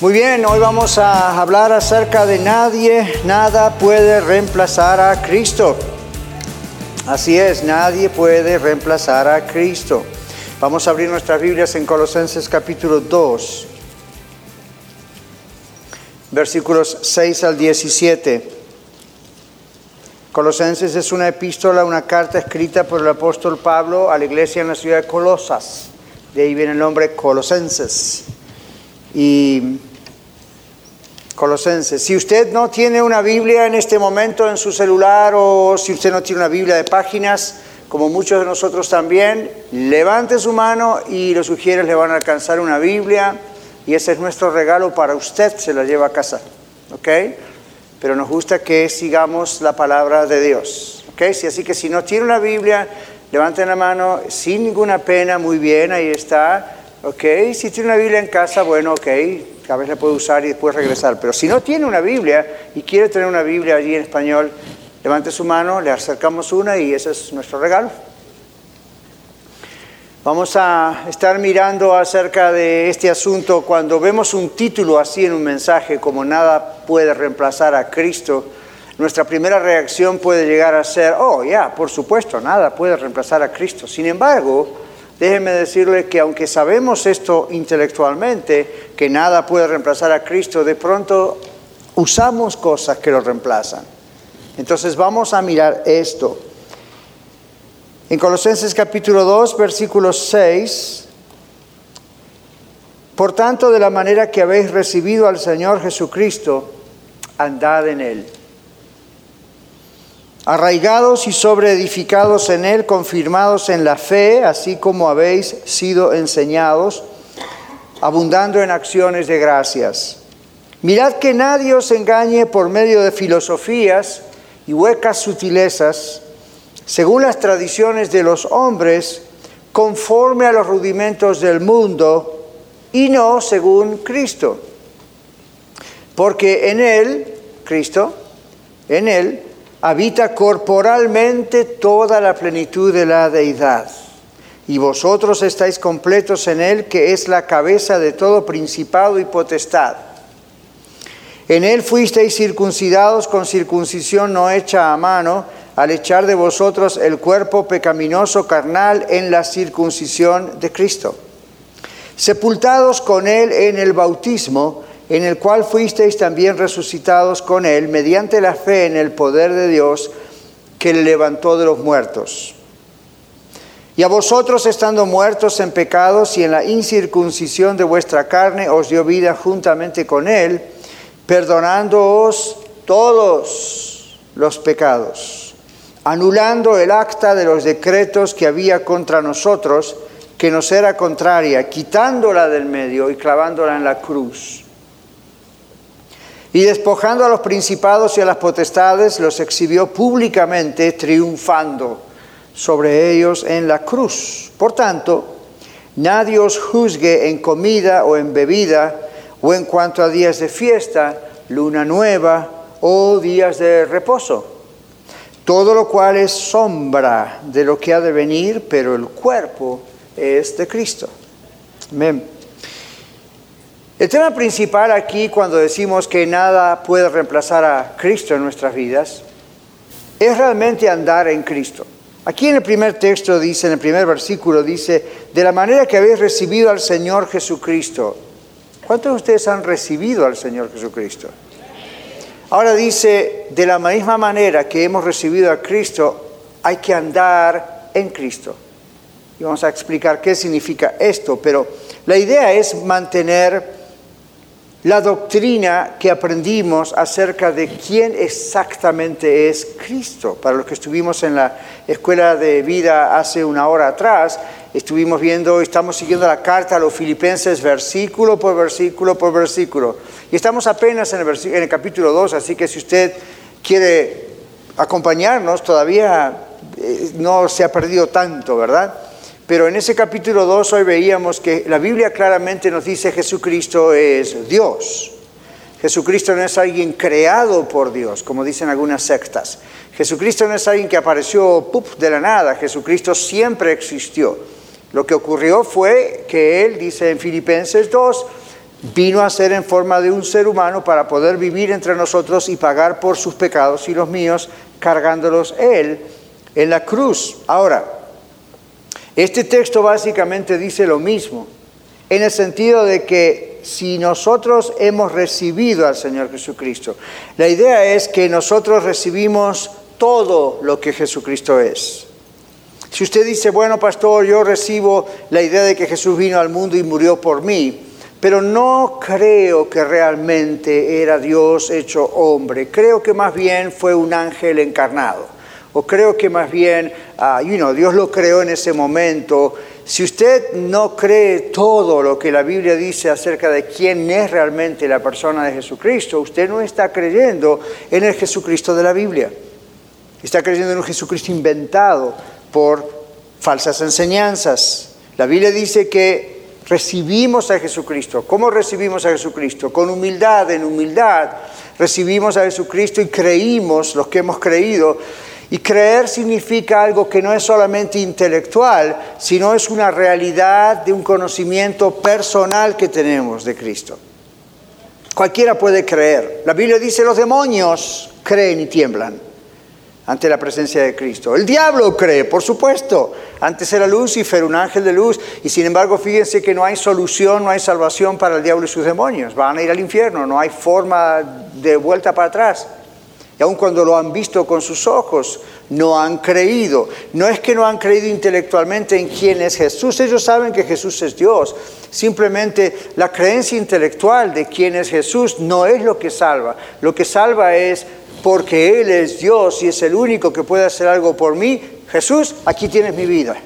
Muy bien, hoy vamos a hablar acerca de nadie, nada puede reemplazar a Cristo. Así es, nadie puede reemplazar a Cristo. Vamos a abrir nuestras Biblias en Colosenses capítulo 2, versículos 6 al 17. Colosenses es una epístola, una carta escrita por el apóstol Pablo a la iglesia en la ciudad de Colosas. De ahí viene el nombre Colosenses. Y Colosenses. Si usted no tiene una Biblia en este momento en su celular o si usted no tiene una Biblia de páginas, como muchos de nosotros también, levante su mano y los sugieres le van a alcanzar una Biblia y ese es nuestro regalo para usted, se la lleva a casa. ¿Ok? Pero nos gusta que sigamos la palabra de Dios. ¿Ok? así que si no tiene una Biblia, levanten la mano sin ninguna pena, muy bien, ahí está. ¿Ok? Si tiene una Biblia en casa, bueno, ok, a veces la puede usar y después regresar. Pero si no tiene una Biblia y quiere tener una Biblia allí en español, levante su mano, le acercamos una y ese es nuestro regalo. Vamos a estar mirando acerca de este asunto cuando vemos un título así en un mensaje como nada puede reemplazar a Cristo. Nuestra primera reacción puede llegar a ser, oh, ya, por supuesto, nada puede reemplazar a Cristo. Sin embargo, Déjeme decirle que aunque sabemos esto intelectualmente, que nada puede reemplazar a Cristo, de pronto usamos cosas que lo reemplazan. Entonces vamos a mirar esto. En Colosenses capítulo 2, versículo 6, por tanto, de la manera que habéis recibido al Señor Jesucristo, andad en él arraigados y sobreedificados en Él, confirmados en la fe, así como habéis sido enseñados, abundando en acciones de gracias. Mirad que nadie os engañe por medio de filosofías y huecas sutilezas, según las tradiciones de los hombres, conforme a los rudimentos del mundo, y no según Cristo. Porque en Él, Cristo, en Él, habita corporalmente toda la plenitud de la deidad. Y vosotros estáis completos en Él, que es la cabeza de todo principado y potestad. En Él fuisteis circuncidados con circuncisión no hecha a mano, al echar de vosotros el cuerpo pecaminoso carnal en la circuncisión de Cristo. Sepultados con Él en el bautismo, en el cual fuisteis también resucitados con él mediante la fe en el poder de Dios que le levantó de los muertos. Y a vosotros estando muertos en pecados y en la incircuncisión de vuestra carne os dio vida juntamente con él, perdonándoos todos los pecados, anulando el acta de los decretos que había contra nosotros, que nos era contraria, quitándola del medio y clavándola en la cruz. Y despojando a los principados y a las potestades, los exhibió públicamente, triunfando sobre ellos en la cruz. Por tanto, nadie os juzgue en comida o en bebida, o en cuanto a días de fiesta, luna nueva o días de reposo. Todo lo cual es sombra de lo que ha de venir, pero el cuerpo es de Cristo. Amén. El tema principal aquí cuando decimos que nada puede reemplazar a Cristo en nuestras vidas es realmente andar en Cristo. Aquí en el primer texto dice, en el primer versículo dice, de la manera que habéis recibido al Señor Jesucristo. ¿Cuántos de ustedes han recibido al Señor Jesucristo? Ahora dice, de la misma manera que hemos recibido a Cristo, hay que andar en Cristo. Y vamos a explicar qué significa esto, pero la idea es mantener la doctrina que aprendimos acerca de quién exactamente es Cristo. Para los que estuvimos en la escuela de vida hace una hora atrás, estuvimos viendo, estamos siguiendo la carta a los filipenses versículo por versículo por versículo. Y estamos apenas en el, en el capítulo 2, así que si usted quiere acompañarnos, todavía eh, no se ha perdido tanto, ¿verdad? Pero en ese capítulo 2 hoy veíamos que la Biblia claramente nos dice Jesucristo es Dios. Jesucristo no es alguien creado por Dios, como dicen algunas sectas. Jesucristo no es alguien que apareció de la nada, Jesucristo siempre existió. Lo que ocurrió fue que Él, dice en Filipenses 2, vino a ser en forma de un ser humano para poder vivir entre nosotros y pagar por sus pecados y los míos, cargándolos Él en la cruz. Ahora, este texto básicamente dice lo mismo, en el sentido de que si nosotros hemos recibido al Señor Jesucristo, la idea es que nosotros recibimos todo lo que Jesucristo es. Si usted dice, bueno, pastor, yo recibo la idea de que Jesús vino al mundo y murió por mí, pero no creo que realmente era Dios hecho hombre, creo que más bien fue un ángel encarnado o creo que más bien, uh, Dios lo creó en ese momento. Si usted no cree todo lo que la Biblia dice acerca de quién es realmente la persona de Jesucristo, usted no está creyendo en el Jesucristo de la Biblia. Está creyendo en un Jesucristo inventado por falsas enseñanzas. La Biblia dice que recibimos a Jesucristo. ¿Cómo recibimos a Jesucristo? Con humildad, en humildad. Recibimos a Jesucristo y creímos, los que hemos creído, y creer significa algo que no es solamente intelectual, sino es una realidad de un conocimiento personal que tenemos de Cristo. Cualquiera puede creer. La Biblia dice los demonios creen y tiemblan ante la presencia de Cristo. El diablo cree, por supuesto. Antes era Lucifer, un ángel de luz, y sin embargo fíjense que no hay solución, no hay salvación para el diablo y sus demonios. Van a ir al infierno, no hay forma de vuelta para atrás. Y aun cuando lo han visto con sus ojos, no han creído. No es que no han creído intelectualmente en quién es Jesús, ellos saben que Jesús es Dios. Simplemente la creencia intelectual de quién es Jesús no es lo que salva. Lo que salva es porque Él es Dios y es el único que puede hacer algo por mí. Jesús, aquí tienes mi vida.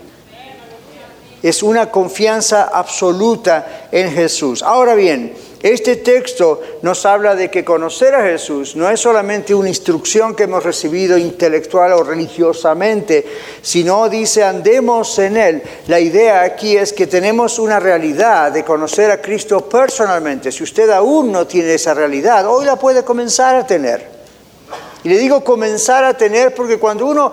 Es una confianza absoluta en Jesús. Ahora bien, este texto nos habla de que conocer a Jesús no es solamente una instrucción que hemos recibido intelectual o religiosamente, sino dice andemos en Él. La idea aquí es que tenemos una realidad de conocer a Cristo personalmente. Si usted aún no tiene esa realidad, hoy la puede comenzar a tener. Y le digo comenzar a tener porque cuando uno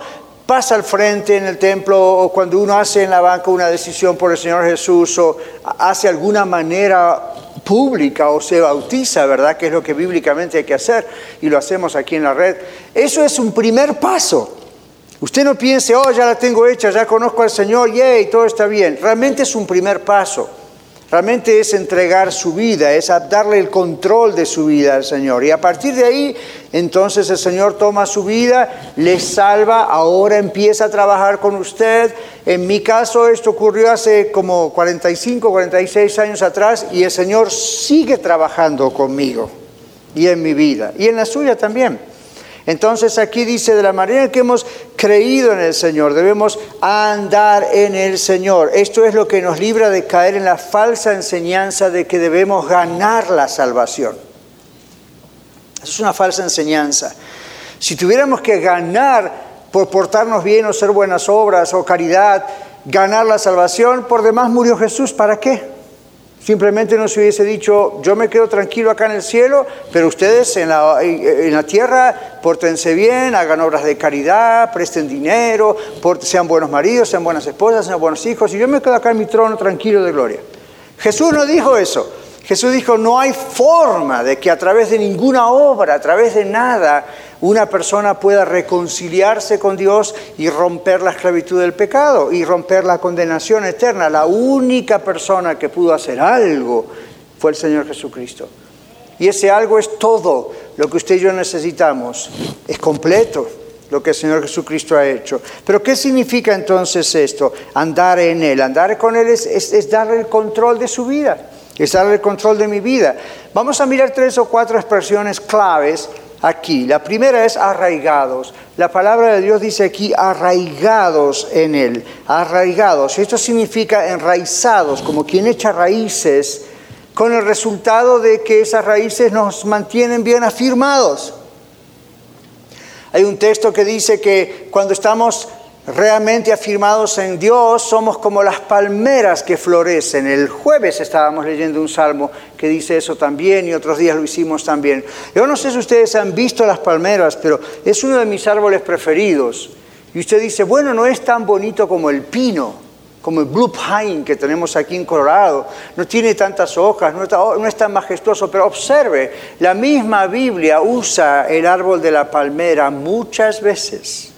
pasa al frente en el templo o cuando uno hace en la banca una decisión por el Señor Jesús o hace alguna manera pública o se bautiza, ¿verdad? Que es lo que bíblicamente hay que hacer y lo hacemos aquí en la red. Eso es un primer paso. Usted no piense, oh, ya la tengo hecha, ya conozco al Señor, y todo está bien. Realmente es un primer paso. Realmente es entregar su vida, es darle el control de su vida al Señor. Y a partir de ahí, entonces el Señor toma su vida, le salva, ahora empieza a trabajar con usted. En mi caso esto ocurrió hace como 45, 46 años atrás y el Señor sigue trabajando conmigo y en mi vida y en la suya también. Entonces aquí dice, de la manera que hemos creído en el Señor, debemos andar en el Señor. Esto es lo que nos libra de caer en la falsa enseñanza de que debemos ganar la salvación. Eso es una falsa enseñanza. Si tuviéramos que ganar por portarnos bien o ser buenas obras o caridad, ganar la salvación, por demás murió Jesús, ¿para qué? Simplemente nos hubiese dicho, yo me quedo tranquilo acá en el cielo, pero ustedes en la, en la tierra pórtense bien, hagan obras de caridad, presten dinero, sean buenos maridos, sean buenas esposas, sean buenos hijos, y yo me quedo acá en mi trono tranquilo de gloria. Jesús no dijo eso. Jesús dijo, no hay forma de que a través de ninguna obra, a través de nada, una persona pueda reconciliarse con Dios y romper la esclavitud del pecado y romper la condenación eterna. La única persona que pudo hacer algo fue el Señor Jesucristo. Y ese algo es todo lo que usted y yo necesitamos. Es completo lo que el Señor Jesucristo ha hecho. Pero ¿qué significa entonces esto? Andar en Él. Andar con Él es, darle el control de su vida, es darle el control de mi vida. Vamos a mirar tres o cuatro expresiones claves aquí. La primera es arraigados. La palabra de Dios dice aquí arraigados en Él, arraigados. Esto significa enraizados, como quien echa raíces, con el resultado de que esas raíces nos mantienen bien afirmados. Hay un texto que dice que cuando estamos realmente afirmados en Dios, somos como las palmeras que florecen. El jueves estábamos leyendo un salmo que dice eso también y otros días lo hicimos también. Yo no sé si ustedes han visto las palmeras, pero es uno de mis árboles preferidos. Y usted dice, bueno, no es tan bonito como el pino, como el blue pine que tenemos aquí en Colorado. No tiene tantas hojas, no, no es tan majestuoso, pero observe, la misma Biblia usa el árbol de la palmera muchas veces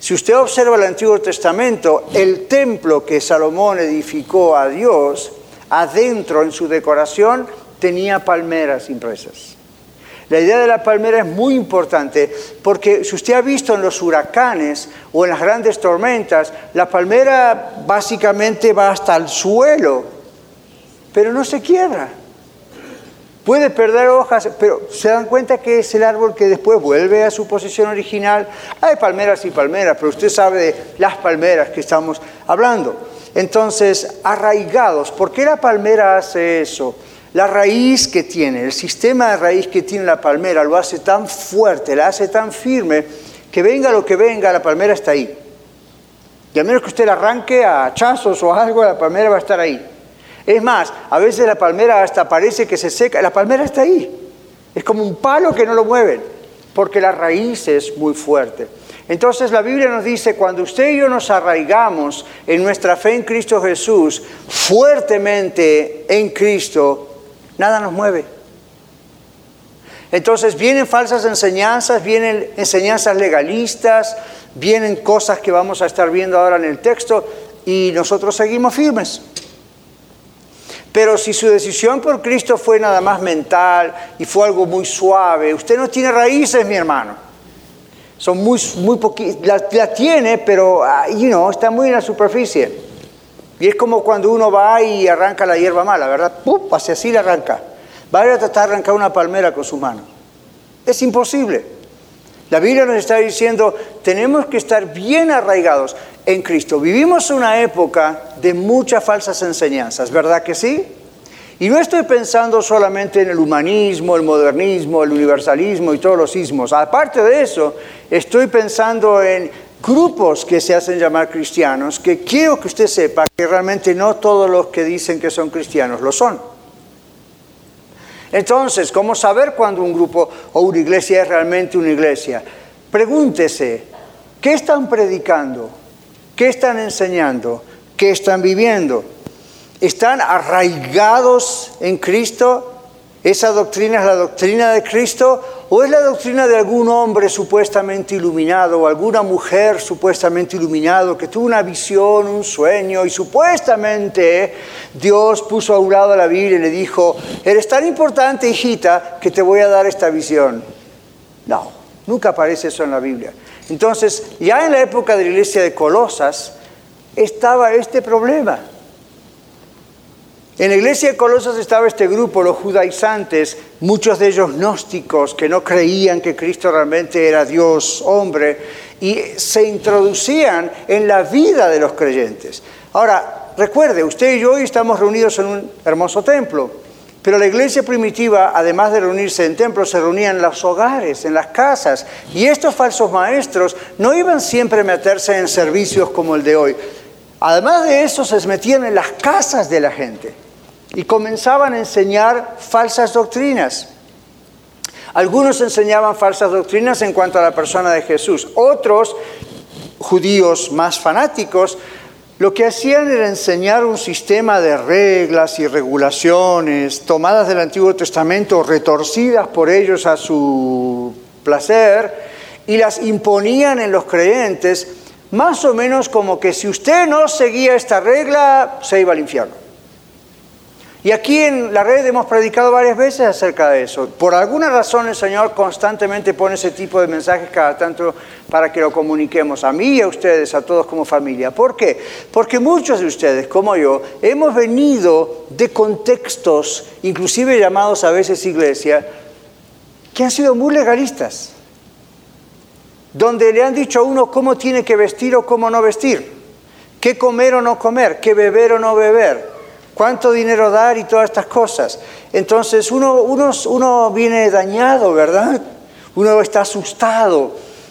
si usted observa el Antiguo Testamento, el templo que Salomón edificó a Dios, adentro en su decoración tenía palmeras impresas. La idea de la palmera es muy importante porque si usted ha visto en los huracanes o en las grandes tormentas, la palmera básicamente va hasta el suelo, pero no se quiebra. Puede perder hojas, pero se dan cuenta que es el árbol que después vuelve a su posición original. Hay palmeras y palmeras, pero usted sabe de las palmeras que estamos hablando. Entonces, arraigados, ¿por qué la palmera hace eso? La raíz que tiene, el sistema de raíz que tiene la palmera lo hace tan fuerte, la hace tan firme, que venga lo que venga, la palmera está ahí. Y a menos que usted la arranque a hachazos o algo, la palmera va a estar ahí. Es más, a veces la palmera hasta parece que se seca, la palmera está ahí. Es como un palo que no lo mueven, porque la raíz es muy fuerte. Entonces la Biblia nos dice, cuando usted y yo nos arraigamos en nuestra fe en Cristo Jesús, fuertemente en Cristo, nada nos mueve. Entonces vienen falsas enseñanzas, vienen enseñanzas legalistas, vienen cosas que vamos a estar viendo ahora en el texto y nosotros seguimos firmes. Pero si su decisión por Cristo fue nada más mental y fue algo muy suave, usted no tiene raíces, mi hermano. Son muy, muy poquitas. La, tiene, pero ah, you know, está muy en la superficie. Y es como cuando uno va y arranca la hierba mala, ¿verdad? ¡Pum! Hacia así la arranca. Va a tratar de arrancar una palmera con su mano. Es imposible. La Biblia nos está diciendo, tenemos que estar bien arraigados en Cristo. Vivimos una época de muchas falsas enseñanzas, ¿verdad que sí? Y no estoy pensando solamente en el humanismo, el modernismo, el universalismo y todos los ismos. Aparte de eso, estoy pensando en grupos que se hacen llamar cristianos, que quiero que usted sepa que realmente no todos los que dicen que son cristianos lo son. Entonces, ¿cómo saber cuando un grupo o una iglesia es realmente una iglesia? Pregúntese, ¿qué están predicando? ¿Qué están enseñando? ¿Qué están viviendo? ¿Están arraigados en Cristo? ¿Esa doctrina es la doctrina de Cristo o es la doctrina de algún hombre supuestamente iluminado o alguna mujer supuestamente iluminado que tuvo una visión, un sueño y supuestamente Dios puso a un lado la Biblia y le dijo, eres tan importante hijita que te voy a dar esta visión? No, nunca aparece eso en la Biblia. Entonces, ya en la época de la iglesia de Colosas estaba este problema. En la iglesia de Colosas estaba este grupo, los judaizantes, muchos de ellos gnósticos, que no creían que Cristo realmente era Dios, hombre, y se introducían en la vida de los creyentes. Ahora, recuerde, usted y yo hoy estamos reunidos en un hermoso templo. Pero la iglesia primitiva, además de reunirse en templos, se reunía en los hogares, en las casas. Y estos falsos maestros no iban siempre a meterse en servicios como el de hoy. Además de eso, se metían en las casas de la gente y comenzaban a enseñar falsas doctrinas. Algunos enseñaban falsas doctrinas en cuanto a la persona de Jesús. Otros, judíos más fanáticos, lo que hacían era enseñar un sistema de reglas y regulaciones tomadas del Antiguo Testamento, retorcidas por ellos a su placer, y las imponían en los creyentes, más o menos como que si usted no seguía esta regla, se iba al infierno. Y aquí en la red hemos predicado varias veces acerca de eso. Por alguna razón el Señor constantemente pone ese tipo de mensajes cada tanto para que lo comuniquemos a mí y a ustedes, a todos como familia. ¿Por qué? Porque muchos de ustedes, como yo, hemos venido de contextos, inclusive llamados a veces iglesia, que han sido muy legalistas, donde le han dicho a uno cómo tiene que vestir o cómo no vestir, qué comer o no comer, qué beber o no beber, cuánto dinero dar y todas estas cosas. Entonces uno, uno, uno viene dañado, ¿verdad? Uno está asustado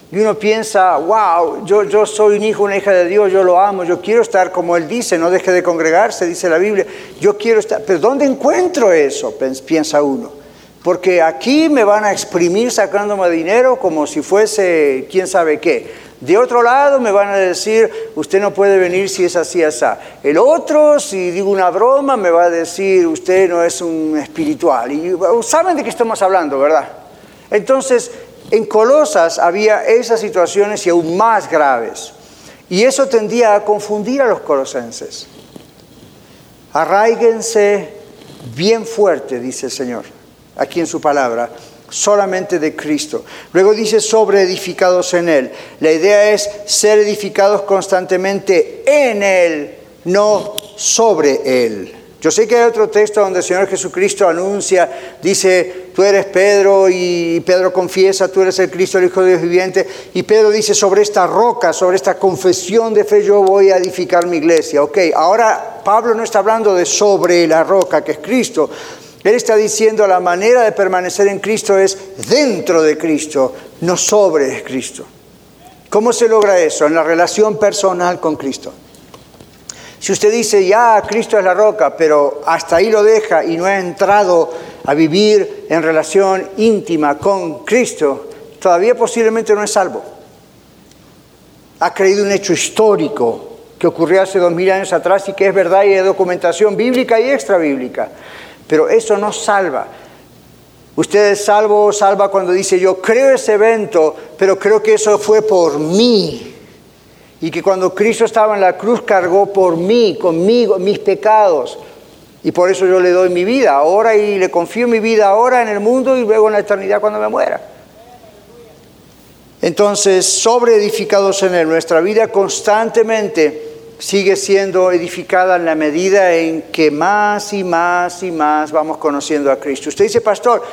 y uno piensa, wow, yo, yo soy un hijo, una hija de Dios, yo lo amo, yo quiero estar como Él dice, no deje de congregarse, dice la Biblia, yo quiero estar, pero ¿dónde encuentro eso? Piensa uno porque aquí me van a exprimir sacándome dinero como si fuese quién sabe qué. De otro lado me van a decir, usted no puede venir si es así, así. El otro, si digo una broma, me va a decir, usted no es un espiritual. Y saben de qué estamos hablando, ¿verdad? Entonces, en Colosas había esas situaciones y aún más graves. Y eso tendía a confundir a los colosenses. Arraíguense bien fuerte, dice el Señor aquí en su palabra, solamente de Cristo. Luego dice sobre edificados en Él. La idea es ser edificados constantemente en Él, no sobre Él. Yo sé que hay otro texto donde el Señor Jesucristo anuncia, dice, tú eres Pedro y Pedro confiesa, tú eres el Cristo, el Hijo de Dios viviente. Y Pedro dice, sobre esta roca, sobre esta confesión de fe yo voy a edificar mi iglesia. Ok, ahora Pablo no está hablando de sobre la roca, que es Cristo, él está diciendo la manera de permanecer en Cristo es dentro de Cristo, no sobre Cristo. ¿Cómo se logra eso? En la relación personal con Cristo. Si usted dice, ya, Cristo es la roca, pero hasta ahí lo deja y no ha entrado a vivir en relación íntima con Cristo, todavía posiblemente no es salvo. Ha creído un hecho histórico que ocurrió hace dos mil años atrás y que es verdad y hay documentación bíblica y extra bíblica. Pero eso no salva. Usted es salvo o salva cuando dice yo creo ese evento, pero creo que eso fue por mí. Y que cuando Cristo estaba en la cruz cargó por mí, conmigo, mis pecados. Y por eso yo le doy mi vida ahora y le confío mi vida ahora en el mundo y luego en la eternidad cuando me muera. Entonces, sobre edificados en él, nuestra vida constantemente sigue siendo edificada en la medida en que más y más y más vamos conociendo a Cristo. Usted dice, pastor,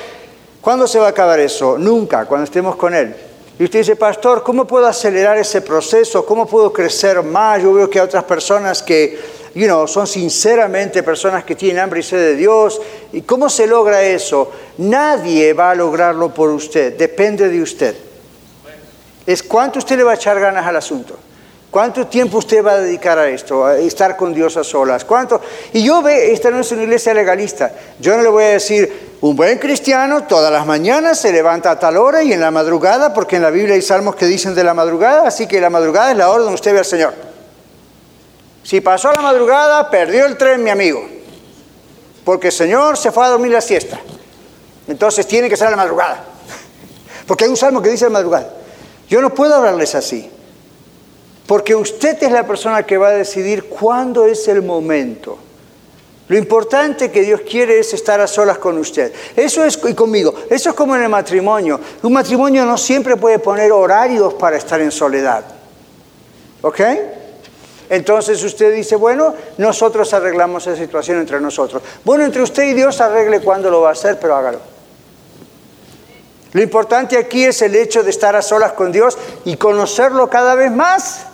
¿cuándo se va a acabar eso? Nunca, cuando estemos con Él. Y usted dice, pastor, ¿cómo puedo acelerar ese proceso? ¿Cómo puedo crecer más? Yo veo que hay otras personas que, you son sinceramente personas que tienen hambre y sed de Dios. ¿Y cómo se logra eso? Nadie va a lograrlo por usted, depende de usted. Es cuánto usted le va a echar ganas al asunto. ¿Cuánto tiempo usted va a dedicar a esto, a estar con Dios a solas? ¿Cuánto? Y yo ve, esta no es una iglesia legalista. Yo no le voy a decir, un buen cristiano todas las mañanas se levanta a tal hora y en la madrugada, porque en la Biblia hay salmos que dicen de la madrugada, así que la madrugada es la hora donde usted ve al Señor. Si pasó la madrugada, perdió el tren, mi amigo, porque el Señor se fue a dormir la siesta. Entonces tiene que ser a la madrugada, porque hay un salmo que dice la madrugada. Yo no puedo hablarles así. Porque usted es la persona que va a decidir cuándo es el momento. Lo importante que Dios quiere es estar a solas con usted. Eso es y conmigo. Eso es como en el matrimonio. Un matrimonio no siempre puede poner horarios para estar en soledad. ¿Ok? Entonces usted dice, bueno, nosotros arreglamos esa situación entre nosotros. Bueno, entre usted y Dios arregle cuándo lo va a hacer, pero hágalo. Lo importante aquí es el hecho de estar a solas con Dios y conocerlo cada vez más.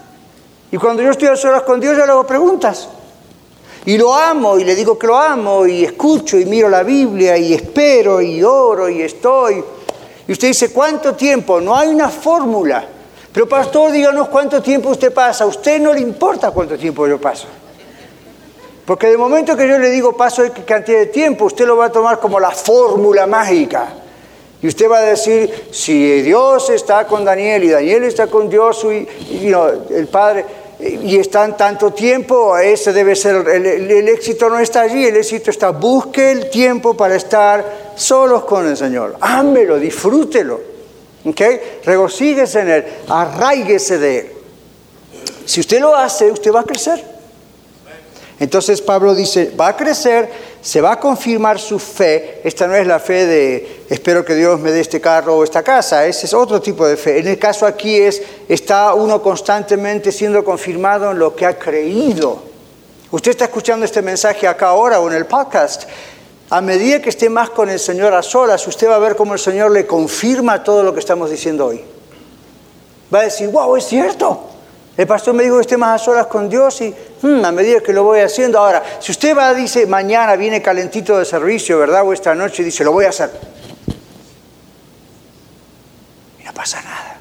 Y cuando yo estoy a solas con Dios, yo le hago preguntas. Y lo amo y le digo que lo amo y escucho y miro la Biblia y espero y oro y estoy. Y usted dice, ¿cuánto tiempo? No hay una fórmula. Pero pastor, díganos cuánto tiempo usted pasa. A usted no le importa cuánto tiempo yo paso. Porque de momento que yo le digo paso de cantidad de tiempo, usted lo va a tomar como la fórmula mágica. Y usted va a decir, si Dios está con Daniel y Daniel está con Dios y, el Padre, y están tanto tiempo, ese debe ser, el, éxito no está allí, el éxito está, busque el tiempo para estar solos con el Señor, ámelo, disfrútelo, ¿ok? Regocíguese en Él, arraíguese de Él. Si usted lo hace, usted va a crecer. Entonces Pablo dice, va a crecer, se va a confirmar su fe. Esta no es la fe de, espero que Dios me dé este carro o esta casa, ese es otro tipo de fe. En el caso aquí es, está uno constantemente siendo confirmado en lo que ha creído. Usted está escuchando este mensaje acá ahora o en el podcast. a medida que esté más con el Señor a solas, usted va a ver cómo el Señor le confirma todo lo que estamos diciendo hoy. Va a decir, wow, es cierto. El pastor me dijo que esté más a solas con Dios y hmm, a medida que lo voy haciendo. Ahora, si usted va, dice, mañana viene calentito de servicio, ¿verdad? O esta noche dice, lo voy a hacer. Y no pasa nada.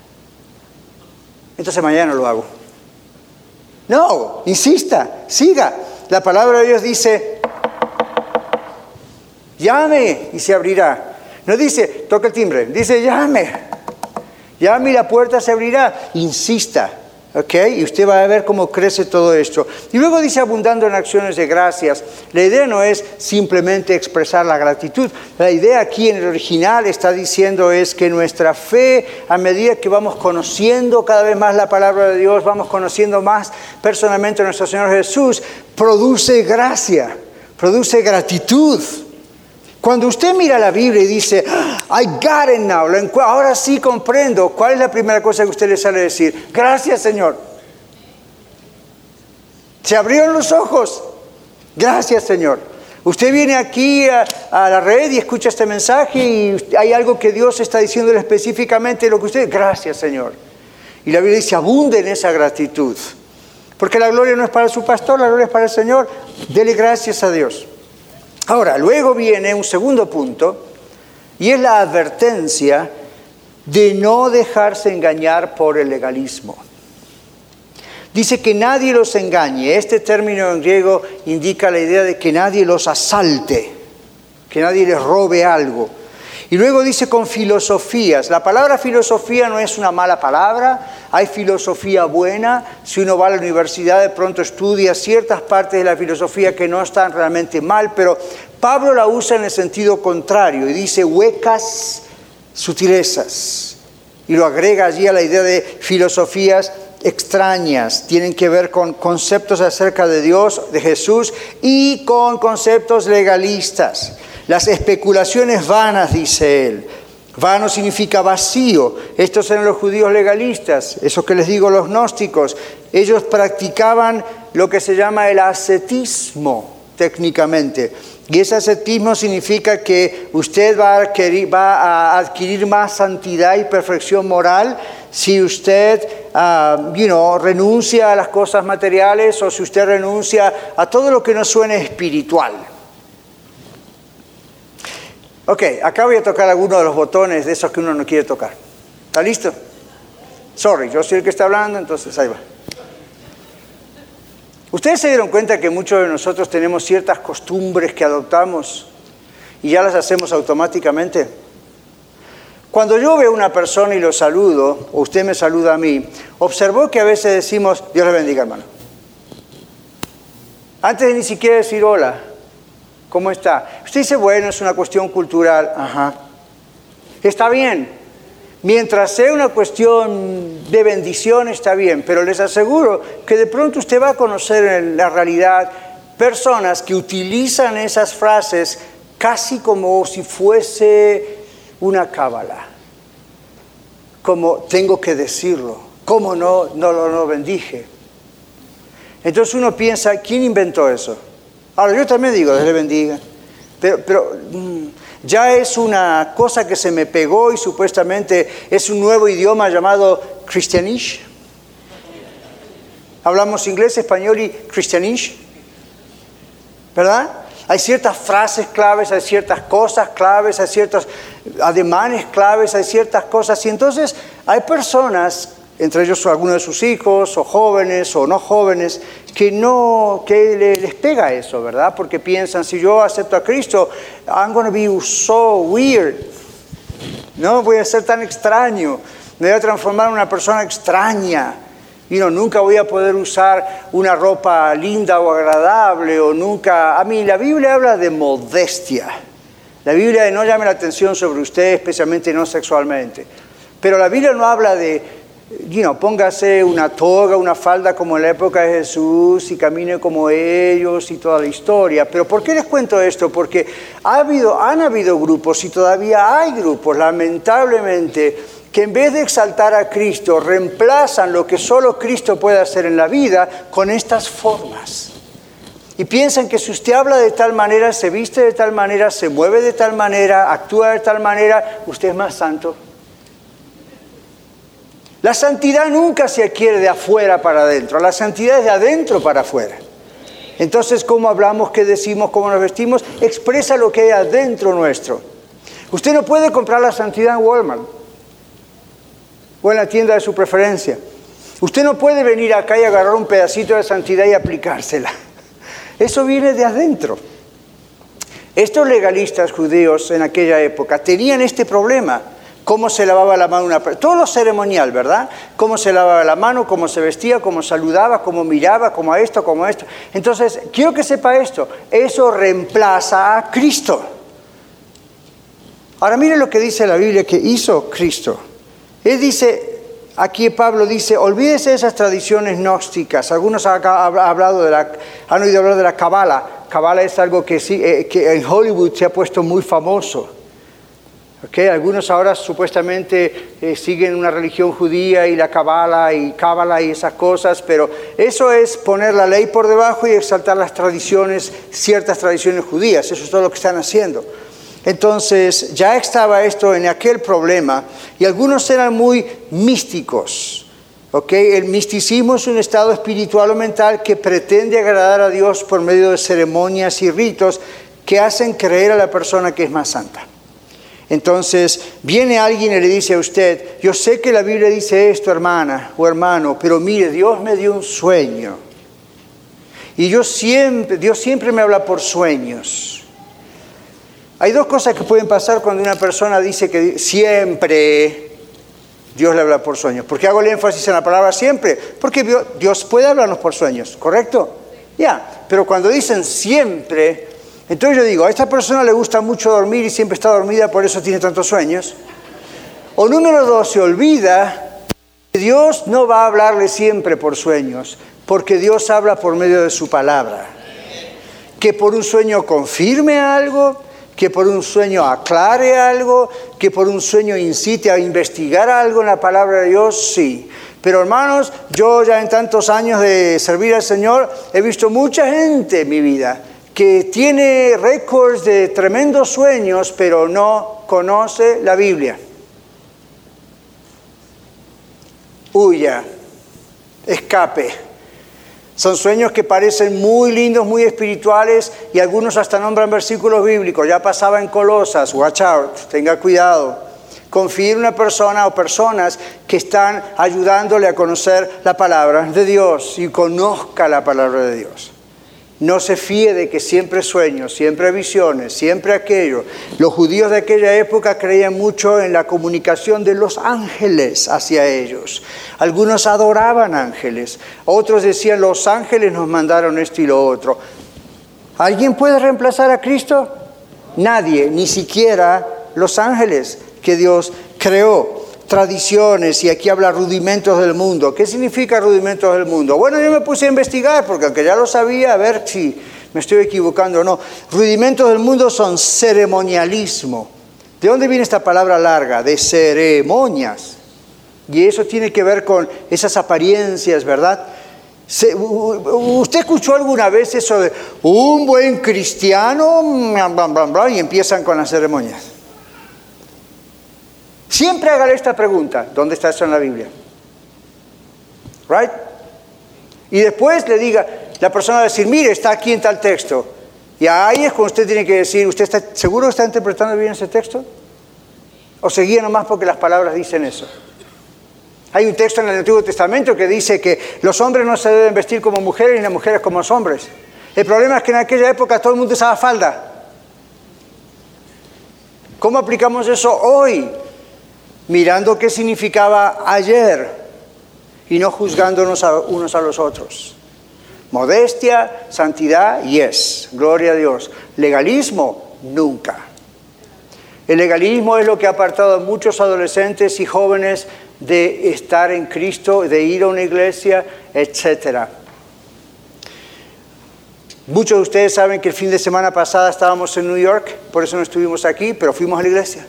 Entonces mañana lo hago. No, insista, siga. La palabra de Dios dice, llame y se abrirá. No dice, toca el timbre, dice, llame. Llame y la puerta se abrirá. Insista. ¿Ok? Y usted va a ver cómo crece todo esto. Y luego dice abundando en acciones de gracias. La idea no es simplemente expresar la gratitud. La idea aquí en el original está diciendo es que nuestra fe, a medida que vamos conociendo cada vez más la palabra de Dios, vamos conociendo más personalmente a nuestro Señor Jesús, produce gracia, produce gratitud. Cuando usted mira la Biblia y dice, I got it now, ahora sí comprendo, ¿cuál es la primera cosa que usted le sale a decir? Gracias Señor. Se abrieron los ojos. Gracias Señor. Usted viene aquí a, la red y escucha este mensaje y hay algo que Dios está diciéndole específicamente lo que usted, gracias Señor. Y la Biblia dice, abunde en esa gratitud. Porque la gloria no es para su pastor, la gloria es para el Señor. Dele gracias a Dios. Ahora, luego viene un segundo punto y es la advertencia de no dejarse engañar por el legalismo. Dice que nadie los engañe. Este término en griego indica la idea de que nadie los asalte, que nadie les robe algo. Y luego dice con filosofías. La palabra filosofía no es una mala palabra, hay filosofía buena. Si uno va a la universidad de pronto estudia ciertas partes de la filosofía que no están realmente mal, pero Pablo la usa en el sentido contrario y dice huecas sutilezas. Y lo agrega allí a la idea de filosofías extrañas, tienen que ver con conceptos acerca de Dios, de Jesús y con conceptos legalistas. Las especulaciones vanas, dice él. Vano significa vacío. Estos eran los judíos legalistas, esos que les digo los gnósticos. Ellos practicaban lo que se llama el ascetismo técnicamente. Y ese ascetismo significa que usted va a, adquirir, más santidad y perfección moral si usted uh, renuncia a las cosas materiales o si usted renuncia a todo lo que no suene espiritual. Ok, acá voy a tocar algunos de los botones de esos que uno no quiere tocar. ¿Está listo? Sorry, yo soy el que está hablando, entonces ahí va. Ustedes se dieron cuenta que muchos de nosotros tenemos ciertas costumbres que adoptamos y ya las hacemos automáticamente. Cuando yo veo a una persona y lo saludo, o usted me saluda a mí, observó que a veces decimos, Dios le bendiga, hermano. Antes de ni siquiera decir hola, ¿Cómo está? Usted dice, bueno, es una cuestión cultural. Ajá. Está bien. Mientras sea una cuestión de bendición, está bien. Pero les aseguro que de pronto usted va a conocer en la realidad personas que utilizan esas frases casi como si fuese una cábala. Como tengo que decirlo. ¿Cómo no, no lo no bendije? Entonces uno piensa, ¿quién inventó eso? Ahora, yo también digo, Dios le bendiga, pero, pero mm, ya es una cosa que se me pegó y supuestamente es un nuevo idioma llamado Christianish. Hablamos inglés, español y Christianish, ¿verdad? Hay ciertas frases claves, hay ciertas cosas claves, hay ciertos ademanes claves, hay ciertas cosas. Y entonces hay personas entre ellos algunos de sus hijos, o jóvenes o no jóvenes, que no, que les pega eso, ¿verdad? Porque piensan, si yo acepto a Cristo, I'm going to be so weird, no voy a ser tan extraño, me voy a transformar en una persona extraña, y no, nunca voy a poder usar una ropa linda o agradable, o nunca, a mí la Biblia habla de modestia, la Biblia no llame la atención sobre usted, especialmente no sexualmente, pero la Biblia no habla de you póngase una toga, una falda como en la época de Jesús y camine como ellos y toda la historia. Pero ¿por qué les cuento esto? Porque ha habido, han habido grupos y todavía hay grupos, lamentablemente, que en vez de exaltar a Cristo, reemplazan lo que solo Cristo puede hacer en la vida con estas formas. y piensan que si usted habla de tal manera, se viste de tal manera, se mueve de tal manera, actúa de tal manera, usted es más santo. La santidad nunca se adquiere de afuera para adentro, la santidad es de adentro para afuera. Entonces, ¿cómo hablamos, qué decimos, cómo nos vestimos? Expresa lo que hay adentro nuestro. Usted no puede comprar la santidad en Walmart o en la tienda de su preferencia. Usted no puede venir acá y agarrar un pedacito de santidad y aplicársela. Eso viene de adentro. Estos legalistas judíos en aquella época tenían este problema. Cómo se lavaba la mano una. Todo lo ceremonial, ¿verdad? Cómo se lavaba la mano, cómo se vestía, cómo saludaba, cómo miraba, cómo a esto, cómo a esto. Entonces, quiero que sepa esto. Eso reemplaza a Cristo. Ahora mire lo que dice la Biblia que hizo Cristo. Él dice, Aquí Pablo dice, olvídese de esas tradiciones gnósticas. Algunos han hablado de la, han oído hablar de la Kabbalah. Kabbalah es algo que, sí, eh, que en Hollywood se ha puesto muy famoso. Okay, algunos ahora supuestamente eh, siguen una religión judía y la Kabbalah y Kabbalah y esas cosas, pero eso es poner la ley por debajo y exaltar las tradiciones, ciertas tradiciones judías. Eso es todo lo que están haciendo. Entonces ya estaba esto en aquel problema y algunos eran muy místicos. El misticismo es un estado espiritual o mental que pretende agradar a Dios por medio de ceremonias y ritos que hacen creer a la persona que es más santa. Entonces viene alguien y le dice a usted, yo sé que la Biblia dice esto, hermana o hermano, pero mire, Dios me dio un sueño. Y yo siempre, Dios siempre me habla por sueños. Hay dos cosas que pueden pasar cuando una persona dice que siempre Dios le habla por sueños. ¿Por qué hago el énfasis en la palabra siempre? Porque Dios puede hablarnos por sueños, ¿correcto? Ya, pero cuando dicen siempre, entonces yo digo, a esta persona le gusta mucho dormir y siempre está dormida, por eso tiene tantos sueños. O número dos, se olvida que Dios no va a hablarle siempre por sueños, porque Dios habla por medio de su palabra. Que por un sueño confirme algo, que por un sueño aclare algo, que por un sueño incite a investigar algo en la palabra de Dios, sí. Pero hermanos, yo ya en tantos años de servir al Señor he visto mucha gente en mi vida que tiene récords de tremendos sueños, pero no conoce la Biblia. Huya, escape son sueños que parecen muy lindos, muy espirituales y algunos hasta nombran versículos bíblicos. Ya pasaba en Colosas, watch out, tenga cuidado. Confíe en una persona o personas que están ayudándole a conocer la palabra de Dios y conozca la palabra de Dios. No se fíe de que siempre sueños, siempre visiones, siempre aquello. Los judíos de aquella época creían mucho en la comunicación de los ángeles hacia ellos. Algunos adoraban ángeles, otros decían los ángeles nos mandaron esto y lo otro. ¿Alguien puede reemplazar a Cristo? Nadie, ni siquiera los ángeles que Dios creó tradiciones y aquí habla rudimentos del mundo. ¿Qué significa rudimentos del mundo? Bueno, yo me puse a investigar porque aunque ya lo sabía, a ver si me estoy equivocando o no. Rudimentos del mundo son ceremonialismo. ¿De dónde viene esta palabra larga? De ceremonias. Y eso tiene que ver con esas apariencias, ¿verdad? ¿Usted escuchó alguna vez eso de un buen cristiano? Y empiezan con las ceremonias. Siempre hágale esta pregunta, ¿dónde está eso en la Biblia? Right? Y después le diga, la persona va a decir, mire, está aquí en tal texto. Y ahí es cuando usted tiene que decir, ¿usted está seguro que está interpretando bien ese texto? ¿O seguía nomás porque las palabras dicen eso? Hay un texto en el Antiguo Testamento que dice que los hombres no se deben vestir como mujeres y las mujeres como hombres. El problema es que en aquella época todo el mundo usaba falda. ¿Cómo aplicamos eso hoy? Mirando qué significaba ayer y no juzgándonos unos a los otros. Modestia, santidad, yes, gloria a Dios. Legalismo, nunca. El legalismo es lo que ha apartado a muchos adolescentes y jóvenes de estar en Cristo, de ir a una iglesia, etc. Muchos de ustedes saben que el fin de semana pasada estábamos en New York, por eso no estuvimos aquí, pero fuimos a la iglesia.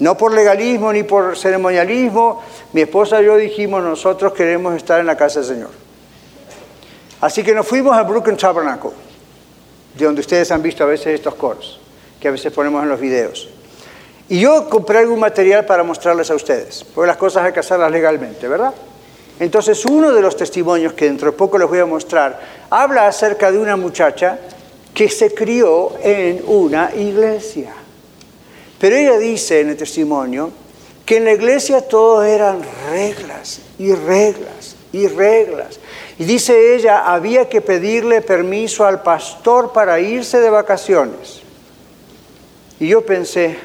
No por legalismo ni por ceremonialismo, mi esposa y yo dijimos, nosotros queremos estar en la casa del Señor. Así que nos fuimos al Brooklyn Tabernacle, de donde ustedes han visto a veces estos coros, que a veces ponemos en los videos. Y yo compré algún material para mostrarles a ustedes, porque las cosas hay que hacerlas legalmente, ¿verdad? Entonces uno de los testimonios que dentro de poco les voy a mostrar habla acerca de una muchacha que se crió en una iglesia. Pero ella dice en el testimonio que en la iglesia todo eran reglas y reglas y reglas. Y dice ella, había que pedirle permiso al pastor para irse de vacaciones. Y yo pensé,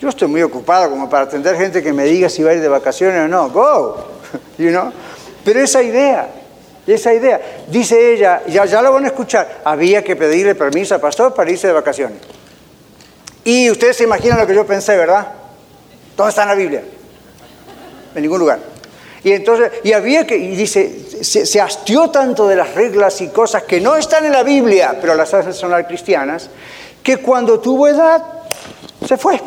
yo estoy muy ocupado como para atender gente que me diga si va a ir de vacaciones o no. Go, you know. Pero esa idea, esa idea, dice ella, ya, ya la van a escuchar, había que pedirle permiso al pastor para irse de vacaciones. Y ustedes se imaginan lo que yo pensé, ¿verdad? ¿Dónde está en la Biblia? En ningún lugar. Y entonces, y había que, y dice, se, se, hastió tanto de las reglas y cosas que no están en la Biblia, pero las hace sonar cristianas, que cuando tuvo edad, se fue.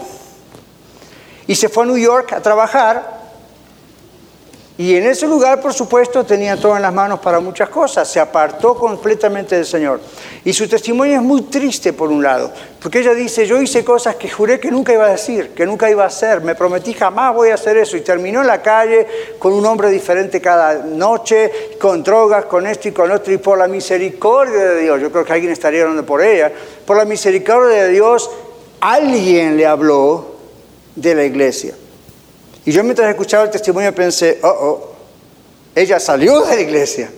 Y se fue a New York a trabajar. Y en ese lugar, por supuesto, tenía todo en las manos para muchas cosas. Se apartó completamente del Señor. Y su testimonio es muy triste, por un lado, porque ella dice, yo hice cosas que juré que nunca iba a decir, que nunca iba a hacer. Me prometí jamás voy a hacer eso. Y terminó en la calle con un hombre diferente cada noche, con drogas, con esto y con otro. Y por la misericordia de Dios, yo creo que alguien estaría hablando por ella, por la misericordia de Dios, alguien le habló de la iglesia. Y yo mientras escuchaba el testimonio pensé, oh, oh, ella salió de la iglesia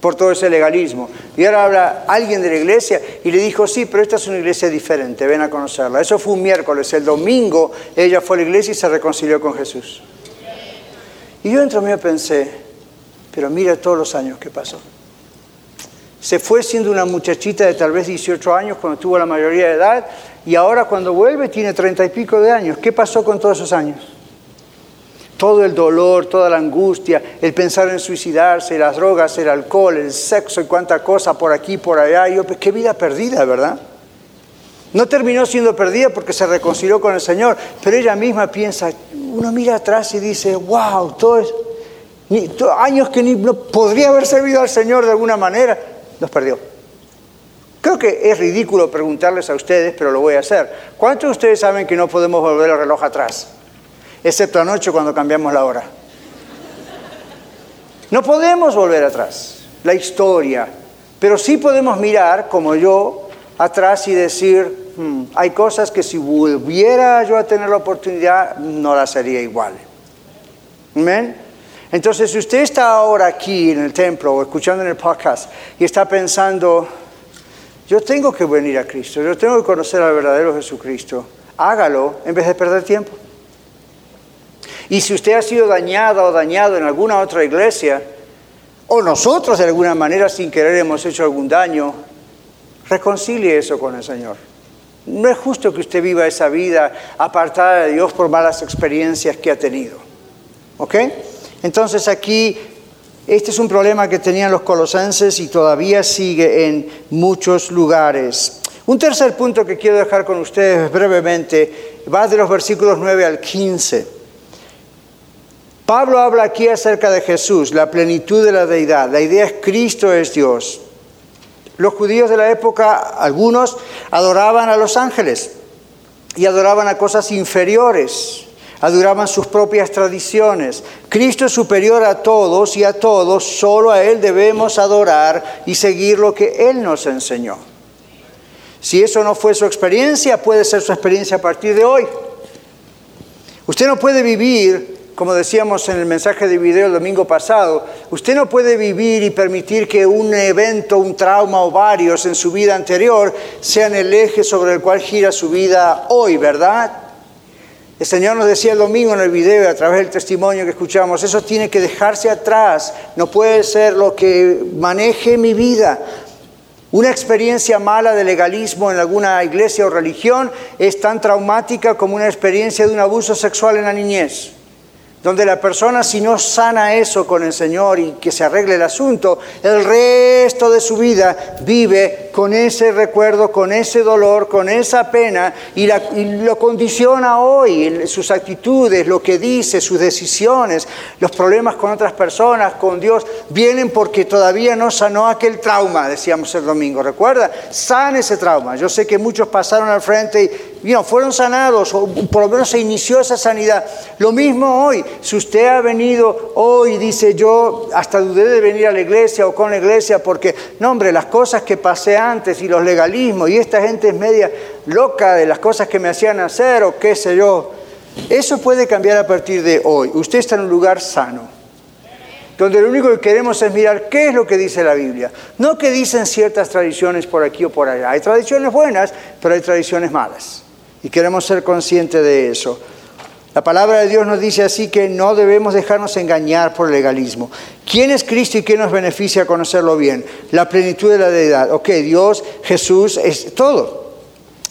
por todo ese legalismo. Y ahora habla alguien de la iglesia y le dijo, sí, pero esta es una iglesia diferente, ven a conocerla. Eso fue un miércoles, el domingo ella fue a la iglesia y se reconcilió con Jesús. Y yo entre mí pensé, pero mira todos los años que pasó. Se fue siendo una muchachita de tal vez 18 años cuando tuvo la mayoría de edad y ahora cuando vuelve tiene treinta y pico de años. ¿Qué pasó con todos esos años? Todo el dolor, toda la angustia, el pensar en suicidarse, las drogas, el alcohol, el sexo y cuánta cosa por aquí, por allá. yo, pues, qué vida perdida, ¿verdad? No terminó siendo perdida porque se reconcilió con el Señor, pero ella misma piensa, uno mira atrás y dice, wow, todos años que ni, no podría haber servido al Señor de alguna manera, los perdió. Creo que es ridículo preguntarles a ustedes, pero lo voy a hacer. ¿Cuántos de ustedes saben que no podemos volver el reloj atrás? Excepto anoche cuando cambiamos la hora. No podemos volver atrás, la historia, pero sí podemos mirar, como yo, atrás y decir, hmm, hay cosas que si volviera yo a tener la oportunidad, no las haría igual. ¿Amén? Entonces, si usted está ahora aquí en el templo o escuchando en el podcast y está pensando, yo tengo que venir a Cristo, yo tengo que conocer al verdadero Jesucristo. Hágalo en vez de perder tiempo. Y si usted ha sido dañada o dañado en alguna otra iglesia, o nosotros de alguna manera sin querer hemos hecho algún daño, reconcilie eso con el Señor. No es justo que usted viva esa vida apartada de Dios por malas experiencias que ha tenido. ¿Ok? Entonces aquí este es un problema que tenían los colosenses y todavía sigue en muchos lugares. Un tercer punto que quiero dejar con ustedes brevemente va de los versículos 9 al 15. Pablo habla aquí acerca de Jesús, la plenitud de la deidad. La idea es Cristo es Dios. Los judíos de la época, algunos adoraban a los ángeles y adoraban a cosas inferiores adoraban sus propias tradiciones. Cristo es superior a todos y a todos, solo a Él debemos adorar y seguir lo que Él nos enseñó. Si eso no fue su experiencia, puede ser su experiencia a partir de hoy. Usted no puede vivir, como decíamos en el mensaje de video el domingo pasado, usted no puede vivir y permitir que un evento, un trauma o varios en su vida anterior sean el eje sobre el cual gira su vida hoy, ¿verdad? El Señor nos decía el domingo en el video, a través del testimonio que escuchamos, eso tiene que dejarse atrás, no puede ser lo que maneje mi vida. Una experiencia mala de legalismo en alguna iglesia o religión es tan traumática como una experiencia de un abuso sexual en la niñez, donde la persona si no sana eso con el Señor y que se arregle el asunto, el resto de su vida vive con ese recuerdo, con ese dolor, con esa pena y, lo condiciona hoy, sus actitudes, lo que dice, sus decisiones, los problemas con otras personas, con Dios, vienen porque todavía no sanó aquel trauma, decíamos el domingo. ¿Recuerda? Sana ese trauma. Yo sé que muchos pasaron al frente y fueron sanados, o por lo menos se inició esa sanidad. Lo mismo hoy, si usted ha venido hoy dice yo hasta dudé de venir a la iglesia o con la iglesia porque, no hombre, las cosas que pasé y los legalismos y esta gente es media loca de las cosas que me hacían hacer o qué sé yo, eso puede cambiar a partir de hoy. Usted está en un lugar sano donde lo único que queremos es mirar qué es lo que dice la Biblia. No que dicen ciertas tradiciones por aquí o por allá. Hay tradiciones buenas, pero hay tradiciones malas. Y queremos ser conscientes de eso. La palabra de Dios nos dice así que no debemos dejarnos engañar por el legalismo. ¿Quién es Cristo y qué nos beneficia conocerlo bien? La plenitud de la deidad. Ok, Dios, Jesús, es todo.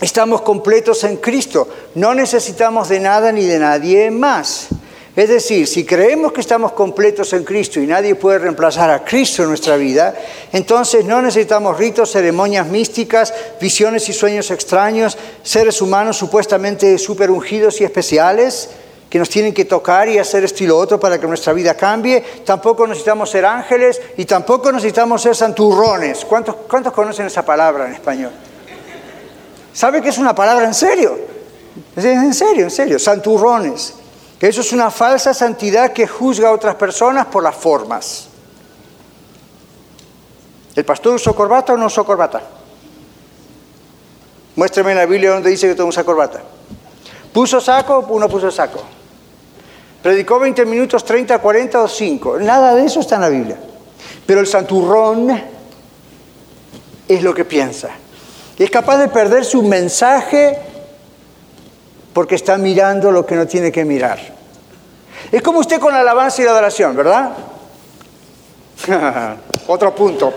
Estamos completos en Cristo. No necesitamos de nada ni de nadie más. Es decir, si creemos que estamos completos en Cristo y nadie puede reemplazar a Cristo en nuestra vida, entonces no necesitamos ritos, ceremonias místicas, visiones y sueños extraños, seres humanos supuestamente super ungidos y especiales que nos tienen que tocar y hacer esto y otro para que nuestra vida cambie. Tampoco necesitamos ser ángeles y tampoco necesitamos ser santurrones. ¿Cuántos, cuántos conocen esa palabra en español? ¿Sabe que es una palabra en serio? En serio, en serio, santurrones eso es una falsa santidad que juzga a otras personas por las formas. ¿El pastor usó corbata o no usó corbata? Muéstrame en la Biblia donde dice que todo usa corbata. ¿Puso saco o no puso saco? ¿Predicó 20 minutos, 30, 40 o 5? Nada de eso está en la Biblia. Pero el santurrón es lo que piensa. es capaz de perder su mensaje porque está mirando lo que no tiene que mirar. Es como usted con la alabanza y la adoración, ¿verdad? Otro punto.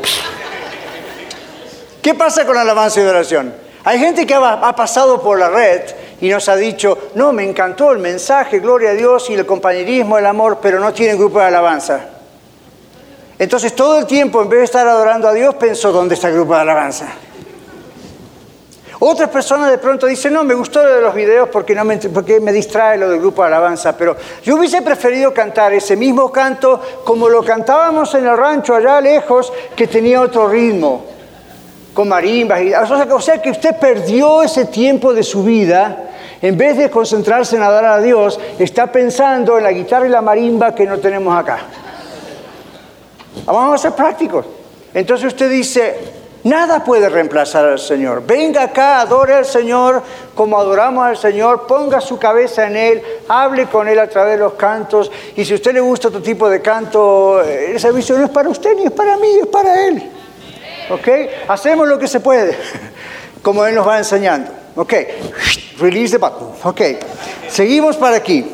¿Qué pasa con la alabanza y adoración? Hay gente que ha, pasado por la red y nos ha dicho, no, me encantó el mensaje, gloria a Dios y el compañerismo, el amor, pero no tienen grupo de alabanza. Entonces todo el tiempo, en vez de estar adorando a Dios, pensó, ¿dónde está el grupo de alabanza? Otras personas de pronto dicen, no, me gustó lo de los videos porque, no me, porque me distrae lo del grupo de alabanza, pero yo hubiese preferido cantar ese mismo canto como lo cantábamos en el rancho allá lejos, que tenía otro ritmo, con marimbas. Y, o sea que usted perdió ese tiempo de su vida en vez de concentrarse en adorar a Dios, está pensando en la guitarra y la marimba que no tenemos acá. Vamos a ser prácticos. Entonces usted dice, Nada puede reemplazar al Señor. Venga acá, adore al Señor como adoramos al Señor, ponga su cabeza en Él, hable con Él a través de los cantos. Y si a usted le gusta otro tipo de canto, el servicio no es para usted ni es para mí, es para Él. ¿Ok? Hacemos lo que se puede, como Él nos va enseñando. ¿Ok? Release the button. ¿Ok? Seguimos para aquí.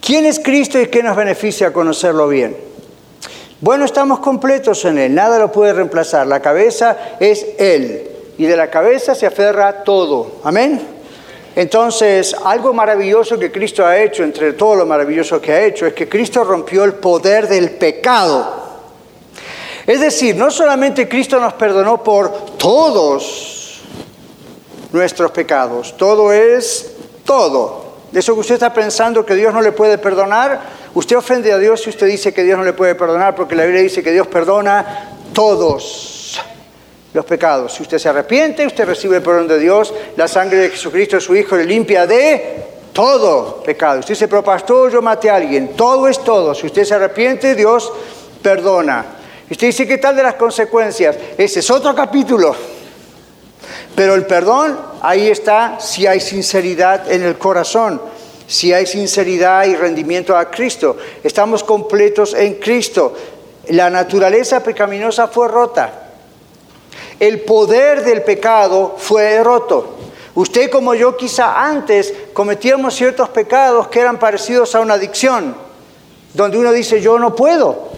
¿Quién es Cristo y qué nos beneficia conocerlo bien? Bueno, estamos completos en Él, nada lo puede reemplazar. La cabeza es Él y de la cabeza se aferra todo. Amén. Entonces, algo maravilloso que Cristo ha hecho, entre todo lo maravilloso que ha hecho, es que Cristo rompió el poder del pecado. Es decir, no solamente Cristo nos perdonó por todos nuestros pecados, todo es todo. De eso que usted está pensando que Dios no le puede perdonar, Usted ofende a Dios si usted dice que Dios no le puede perdonar, porque la Biblia dice que Dios perdona todos los pecados. Si usted se arrepiente, usted recibe el perdón de Dios, la sangre de Jesucristo, su Hijo, le limpia de todo pecado. Usted dice, pero pastor, yo maté a alguien. Todo es todo. Si usted se arrepiente, Dios perdona. Y usted dice, ¿qué tal de las consecuencias? Ese es otro capítulo. Pero el perdón, ahí está si hay sinceridad en el corazón si hay sinceridad y rendimiento a Cristo. Estamos completos en Cristo. La naturaleza pecaminosa fue rota. El poder del pecado fue roto. Usted como yo quizá antes cometíamos ciertos pecados que eran parecidos a una adicción, donde uno dice yo no puedo.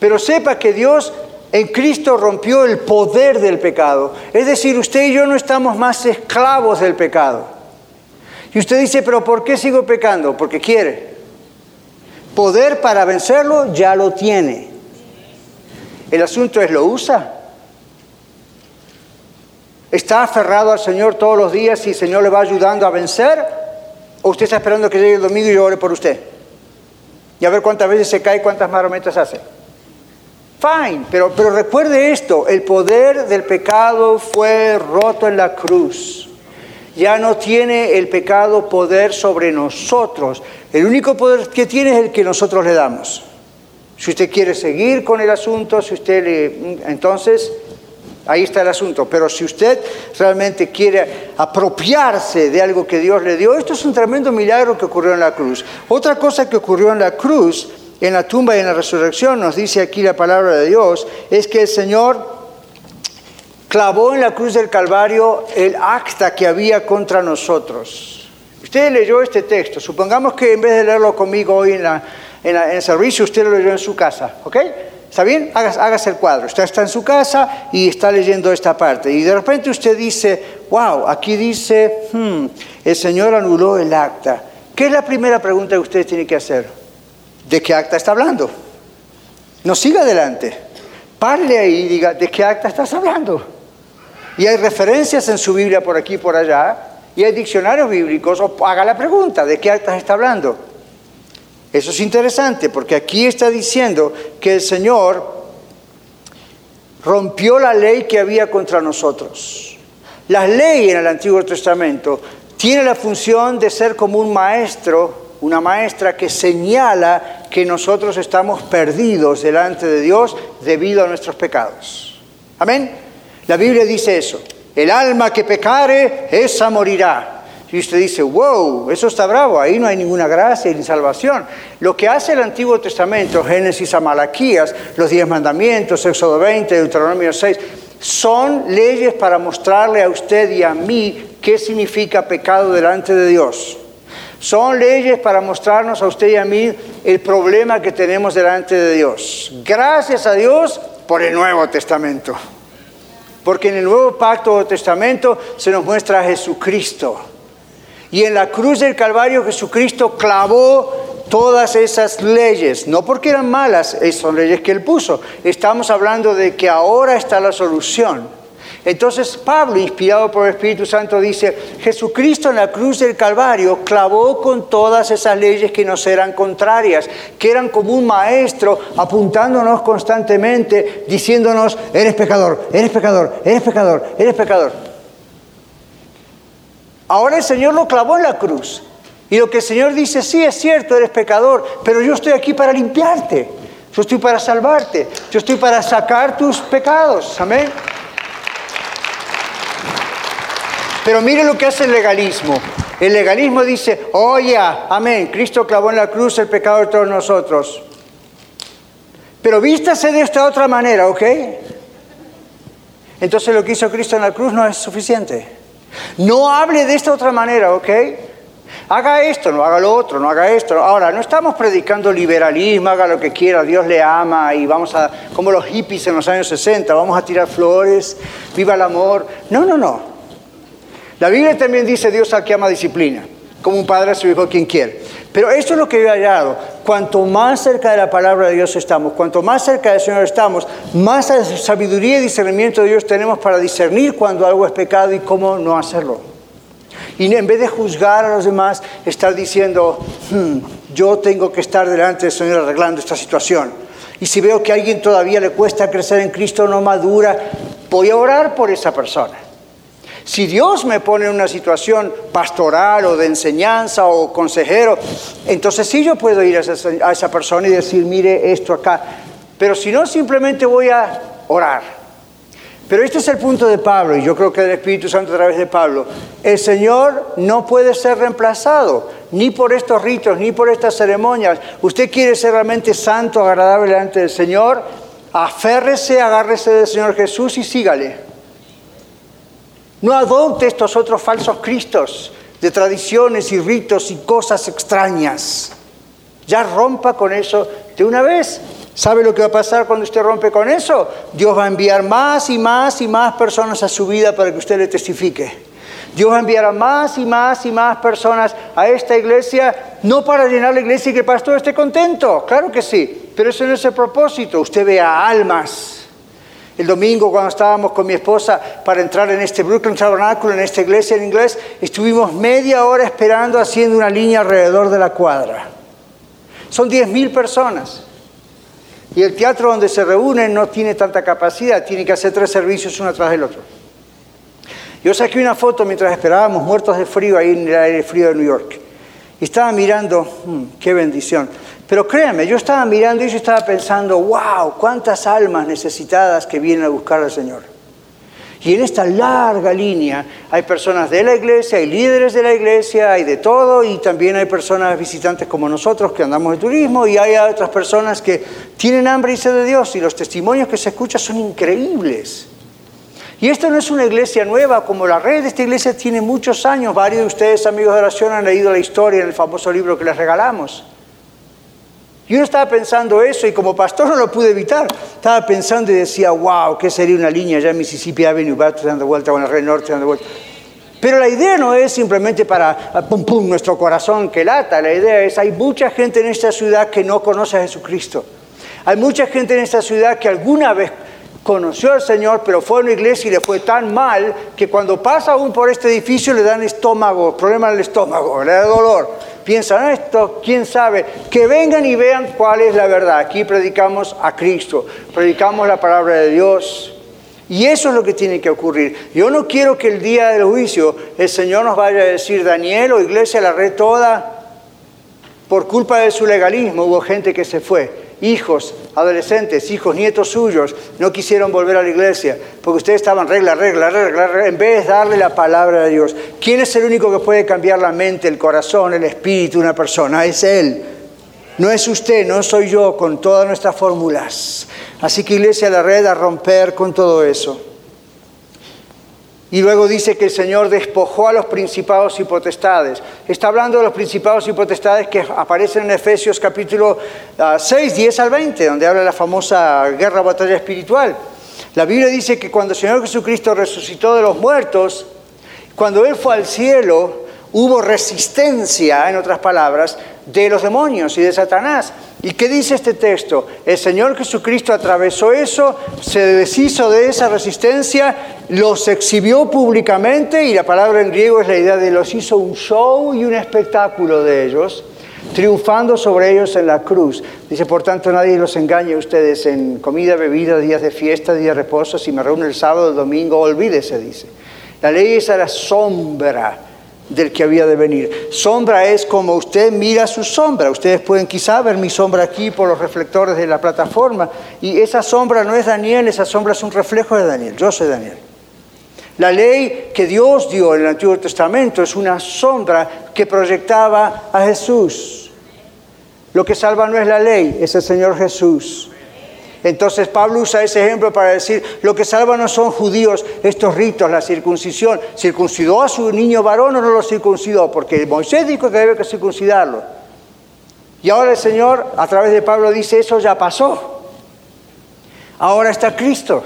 Pero sepa que Dios en Cristo rompió el poder del pecado. Es decir, usted y yo no estamos más esclavos del pecado. Y usted dice, pero ¿por qué sigo pecando? Porque quiere. Poder para vencerlo ya lo tiene. El asunto es, ¿lo usa? ¿Está aferrado al Señor todos los días y el Señor le va ayudando a vencer? ¿O usted está esperando que llegue el domingo y yo ore por usted? Y a ver cuántas veces se cae y cuántas marometas hace. Fine, pero, pero recuerde esto, el poder del pecado fue roto en la cruz. Ya no tiene el pecado poder sobre nosotros. El único poder que tiene es el que nosotros le damos. Si usted quiere seguir con el asunto, si usted le... Entonces, ahí está el asunto. Pero si usted realmente quiere apropiarse de algo que Dios le dio, esto es un tremendo milagro que ocurrió en la cruz. Otra cosa que ocurrió en la cruz en la tumba y en la resurrección, nos dice aquí la palabra de Dios, es que el Señor clavó en la cruz del Calvario el acta que había contra nosotros. Usted leyó este texto, supongamos que en vez de leerlo conmigo hoy en, el servicio, usted lo leyó en su casa, ¿ok? ¿Está bien? Hágase, el cuadro. Usted está en su casa y está leyendo esta parte. Y de repente usted dice, wow, aquí dice, hmm, el Señor anuló el acta. ¿Qué es la primera pregunta que usted tiene que hacer? ¿De qué acta está hablando? No siga adelante. Parle ahí y diga, ¿de qué acta estás hablando? Y hay referencias en su Biblia por aquí y por allá, y hay diccionarios bíblicos, o haga la pregunta, ¿de qué acta está hablando? Eso es interesante, porque aquí está diciendo que el Señor rompió la ley que había contra nosotros. La ley en el Antiguo Testamento tiene la función de ser como un maestro una maestra que señala que nosotros estamos perdidos delante de Dios debido a nuestros pecados. Amén. La Biblia dice eso. El alma que pecare, esa morirá. Y usted dice, wow, eso está bravo, ahí no hay ninguna gracia ni salvación. Lo que hace el Antiguo Testamento, Génesis a Malaquías, los diez mandamientos, Éxodo 20, Deuteronomio 6, son leyes para mostrarle a usted y a mí qué significa pecado delante de Dios. Son leyes para mostrarnos a usted y a mí el problema que tenemos delante de Dios. Gracias a Dios por el Nuevo Testamento. Porque en el Nuevo Pacto o Testamento se nos muestra a Jesucristo. Y en la cruz del Calvario Jesucristo clavó todas esas leyes, no porque eran malas, son leyes que Él puso. Estamos hablando de que ahora está la solución. Entonces Pablo, inspirado por el Espíritu Santo, dice, Jesucristo en la cruz del Calvario clavó con todas esas leyes que nos eran contrarias, que eran como un maestro apuntándonos constantemente, diciéndonos, eres pecador, eres pecador, eres pecador, eres pecador. Ahora el Señor lo clavó en la cruz. Y lo que el Señor dice, sí es cierto, eres pecador, pero yo estoy aquí para limpiarte. Yo estoy para salvarte. Yo estoy para sacar tus pecados. Amén. Pero mire lo que hace el legalismo. El legalismo dice, oye, amén, Cristo clavó en la cruz el pecado de todos nosotros. Pero vístase de esta otra manera, ¿ok? Entonces lo que hizo Cristo en la cruz no es suficiente. No hable de esta otra manera, ¿ok? Haga esto, no haga lo otro, no haga esto. Ahora, no estamos predicando liberalismo, haga lo que quiera, Dios le ama y vamos a, como los hippies en los años 60, vamos a tirar flores, viva el amor. No, no, no. La Biblia también dice Dios aquí ama disciplina, como un padre a su hijo quien quiere. Pero esto es lo que yo he hallado. Cuanto más cerca de la palabra de Dios estamos, cuanto más cerca del Señor estamos, más sabiduría y discernimiento de Dios tenemos para discernir cuando algo es pecado y cómo no hacerlo. Y en vez de juzgar a los demás, estar diciendo, hmm, yo tengo que estar delante del Señor arreglando esta situación. Y si veo que a alguien todavía le cuesta crecer en Cristo, no madura, voy a orar por esa persona. Si Dios me pone en una situación pastoral o de enseñanza o consejero, entonces sí yo puedo ir a esa, persona y decir, mire esto acá. Pero si no, simplemente voy a orar. Pero este es el punto de Pablo, y yo creo que del Espíritu Santo a través de Pablo. El Señor no puede ser reemplazado, ni por estos ritos, ni por estas ceremonias. Usted quiere ser realmente santo, agradable delante del Señor, aférrese, agárrese del Señor Jesús y sígale. No adopte estos otros falsos cristos de tradiciones y ritos y cosas extrañas. Ya rompa con eso de una vez. ¿Sabe lo que va a pasar cuando usted rompe con eso? Dios va a enviar más y más y más personas a su vida para que usted le testifique. Dios va a enviar a más y más y más personas a esta iglesia, no para llenar la iglesia y que el pastor esté contento, claro que sí, pero ese no es el propósito. Usted vea almas el domingo cuando estábamos con mi esposa para entrar en este Brooklyn Tabernacle, en esta iglesia en inglés, estuvimos media hora esperando haciendo una línea alrededor de la cuadra. Son 10.000 personas. Y el teatro donde se reúnen no tiene tanta capacidad, tiene que hacer tres servicios uno tras del otro. Yo saqué una foto mientras esperábamos muertos de frío ahí en el aire frío de New York. Y estaba mirando, hmm, qué bendición. Pero créanme, yo estaba mirando y yo estaba pensando, wow, cuántas almas necesitadas que vienen a buscar al Señor. Y en esta larga línea hay personas de la iglesia, hay líderes de la iglesia, hay de todo, y también hay personas visitantes como nosotros que andamos de turismo, y hay otras personas que tienen hambre y sed de Dios, y los testimonios que se escuchan son increíbles. Y esta no es una iglesia nueva como la red, esta iglesia tiene muchos años, varios de ustedes amigos de oración han leído la historia en el famoso libro que les regalamos. Y yo estaba pensando eso y como pastor no lo pude evitar. Estaba pensando y decía, wow, ¿qué sería una línea ya en Mississippi Avenue, dando vuelta con la red norte dando vuelta? Pero la idea no es simplemente para ah, pum pum nuestro corazón que lata, la idea es hay mucha gente en esta ciudad que no conoce a Jesucristo. Hay mucha gente en esta ciudad que alguna vez conoció al Señor, pero fue a una iglesia y le fue tan mal que cuando pasa aún por este edificio le dan estómago, problema del estómago, le da dolor. Piensan esto, quién sabe, que vengan y vean cuál es la verdad. Aquí predicamos a Cristo, predicamos la palabra de Dios. Y eso es lo que tiene que ocurrir. Yo no quiero que el día del juicio el Señor nos vaya a decir, Daniel o iglesia, la red toda, por culpa de su legalismo hubo gente que se fue hijos, adolescentes, hijos, nietos suyos, no quisieron volver a la iglesia, porque ustedes estaban regla, regla, regla, regla, en vez de darle la palabra de Dios. ¿Quién es el único que puede cambiar la mente, el corazón, el espíritu de una persona? Es Él. No es usted, no soy yo con todas nuestras fórmulas. Así que iglesia, la red a romper con todo eso. Y luego dice que el Señor despojó a los principados y potestades. Está hablando de los principados y potestades que aparecen en Efesios capítulo 6, ah, 10 al 20, donde habla de la famosa guerra, batalla espiritual. La Biblia dice que cuando el Señor Jesucristo resucitó de los muertos, cuando Él fue al cielo, hubo resistencia, en otras palabras, de los demonios y de Satanás. ¿Y qué dice este texto? El Señor Jesucristo atravesó eso, se deshizo de esa resistencia, los exhibió públicamente y la palabra en griego es la idea de los hizo un show y un espectáculo de ellos, triunfando sobre ellos en la cruz. Dice, por tanto, nadie los engañe a ustedes en comida, bebida, días de fiesta, días de reposo, si me reúne el sábado, el domingo, olvídese, dice. La ley es a la sombra del que había de venir. Sombra es como usted mira su sombra. Ustedes pueden quizá ver mi sombra aquí por los reflectores de la plataforma. Y esa sombra no es Daniel, esa sombra es un reflejo de Daniel. Yo soy Daniel. La ley que Dios dio en el Antiguo Testamento es una sombra que proyectaba a Jesús. Lo que salva no es la ley, es el Señor Jesús. Entonces Pablo usa ese ejemplo para decir, lo que salva no son judíos estos ritos, la circuncisión. ¿Circuncidó a su niño varón o no lo circuncidó? Porque Moisés dijo que debe circuncidarlo. Y ahora el Señor, a través de Pablo, dice, eso ya pasó. Ahora está Cristo.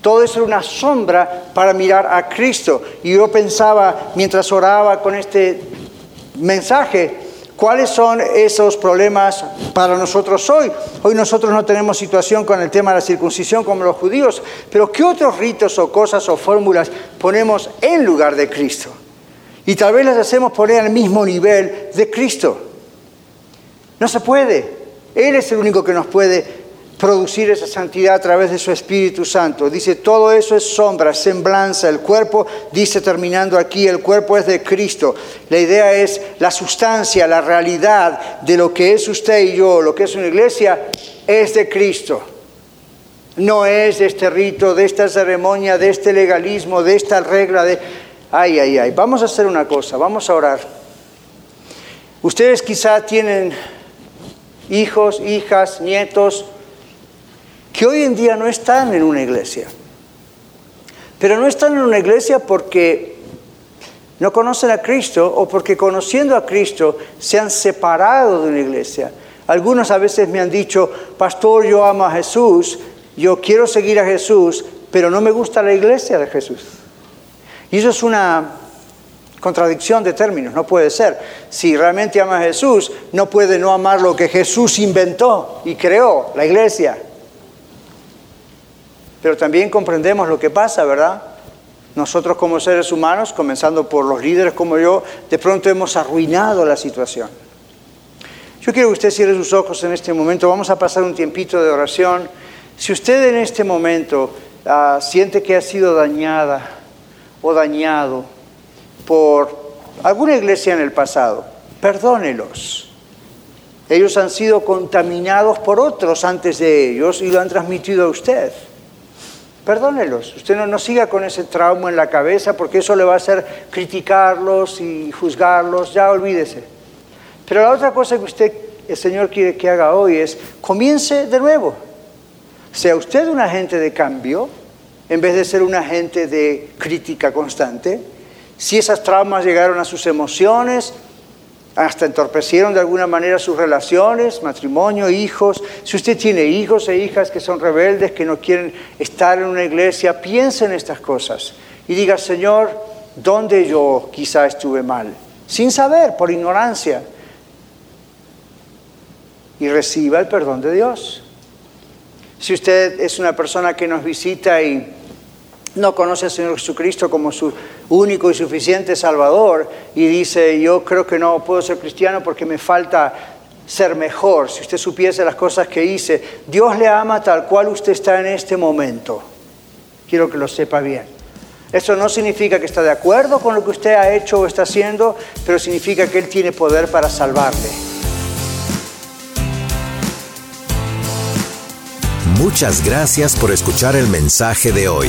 Todo eso era una sombra para mirar a Cristo. Y yo pensaba, mientras oraba con este mensaje, ¿Cuáles son esos problemas para nosotros hoy? Hoy nosotros no tenemos situación con el tema de la circuncisión como los judíos, pero ¿qué otros ritos o cosas o fórmulas ponemos en lugar de Cristo? Y tal vez las hacemos poner al mismo nivel de Cristo. No se puede. Él es el único que nos puede producir esa santidad a través de su Espíritu Santo. Dice, todo eso es sombra, semblanza. El cuerpo, dice terminando aquí, el cuerpo es de Cristo. La idea es la sustancia, la realidad de lo que es usted y yo, lo que es una iglesia, es de Cristo. No es de este rito, de esta ceremonia, de este legalismo, de esta regla de... Ay, ay, ay. Vamos a hacer una cosa, vamos a orar. Ustedes quizá tienen hijos, hijas, nietos, que hoy en día no están en una iglesia. Pero no están en una iglesia porque no conocen a Cristo o porque conociendo a Cristo se han separado de una iglesia. Algunos a veces me han dicho, pastor, yo amo a Jesús, yo quiero seguir a Jesús, pero no me gusta la iglesia de Jesús. Y eso es una contradicción de términos, no puede ser. Si realmente ama a Jesús, no puede no amar lo que Jesús inventó y creó, la iglesia. Pero también comprendemos lo que pasa, ¿verdad? Nosotros como seres humanos, comenzando por los líderes como yo, de pronto hemos arruinado la situación. Yo quiero que usted cierre sus ojos en este momento. Vamos a pasar un tiempito de oración. Si usted en este momento ah, siente que ha sido dañada o dañado por alguna iglesia en el pasado, perdónelos. Ellos han sido contaminados por otros antes de ellos y lo han transmitido a usted. Perdónelos. Usted no, no siga con ese trauma en la cabeza porque eso le va a hacer criticarlos y juzgarlos. Ya olvídese. Pero la otra cosa que usted, el Señor quiere que haga hoy es comience de nuevo. Sea usted un agente de cambio en vez de ser un agente de crítica constante. Si esas traumas llegaron a sus emociones, hasta entorpecieron de alguna manera sus relaciones, matrimonio, hijos. Si usted tiene hijos e hijas que son rebeldes, que no quieren estar en una iglesia, piense en estas cosas y diga, Señor, ¿dónde yo quizá estuve mal? Sin saber, por ignorancia. Y reciba el perdón de Dios. Si usted es una persona que nos visita y no conoce al Señor Jesucristo como su único y suficiente Salvador y dice, yo creo que no puedo ser cristiano porque me falta ser mejor, si usted supiese las cosas que hice, Dios le ama tal cual usted está en este momento. Quiero que lo sepa bien. Eso no significa que está de acuerdo con lo que usted ha hecho o está haciendo, pero significa que Él tiene poder para salvarle. Muchas gracias por escuchar el mensaje de hoy.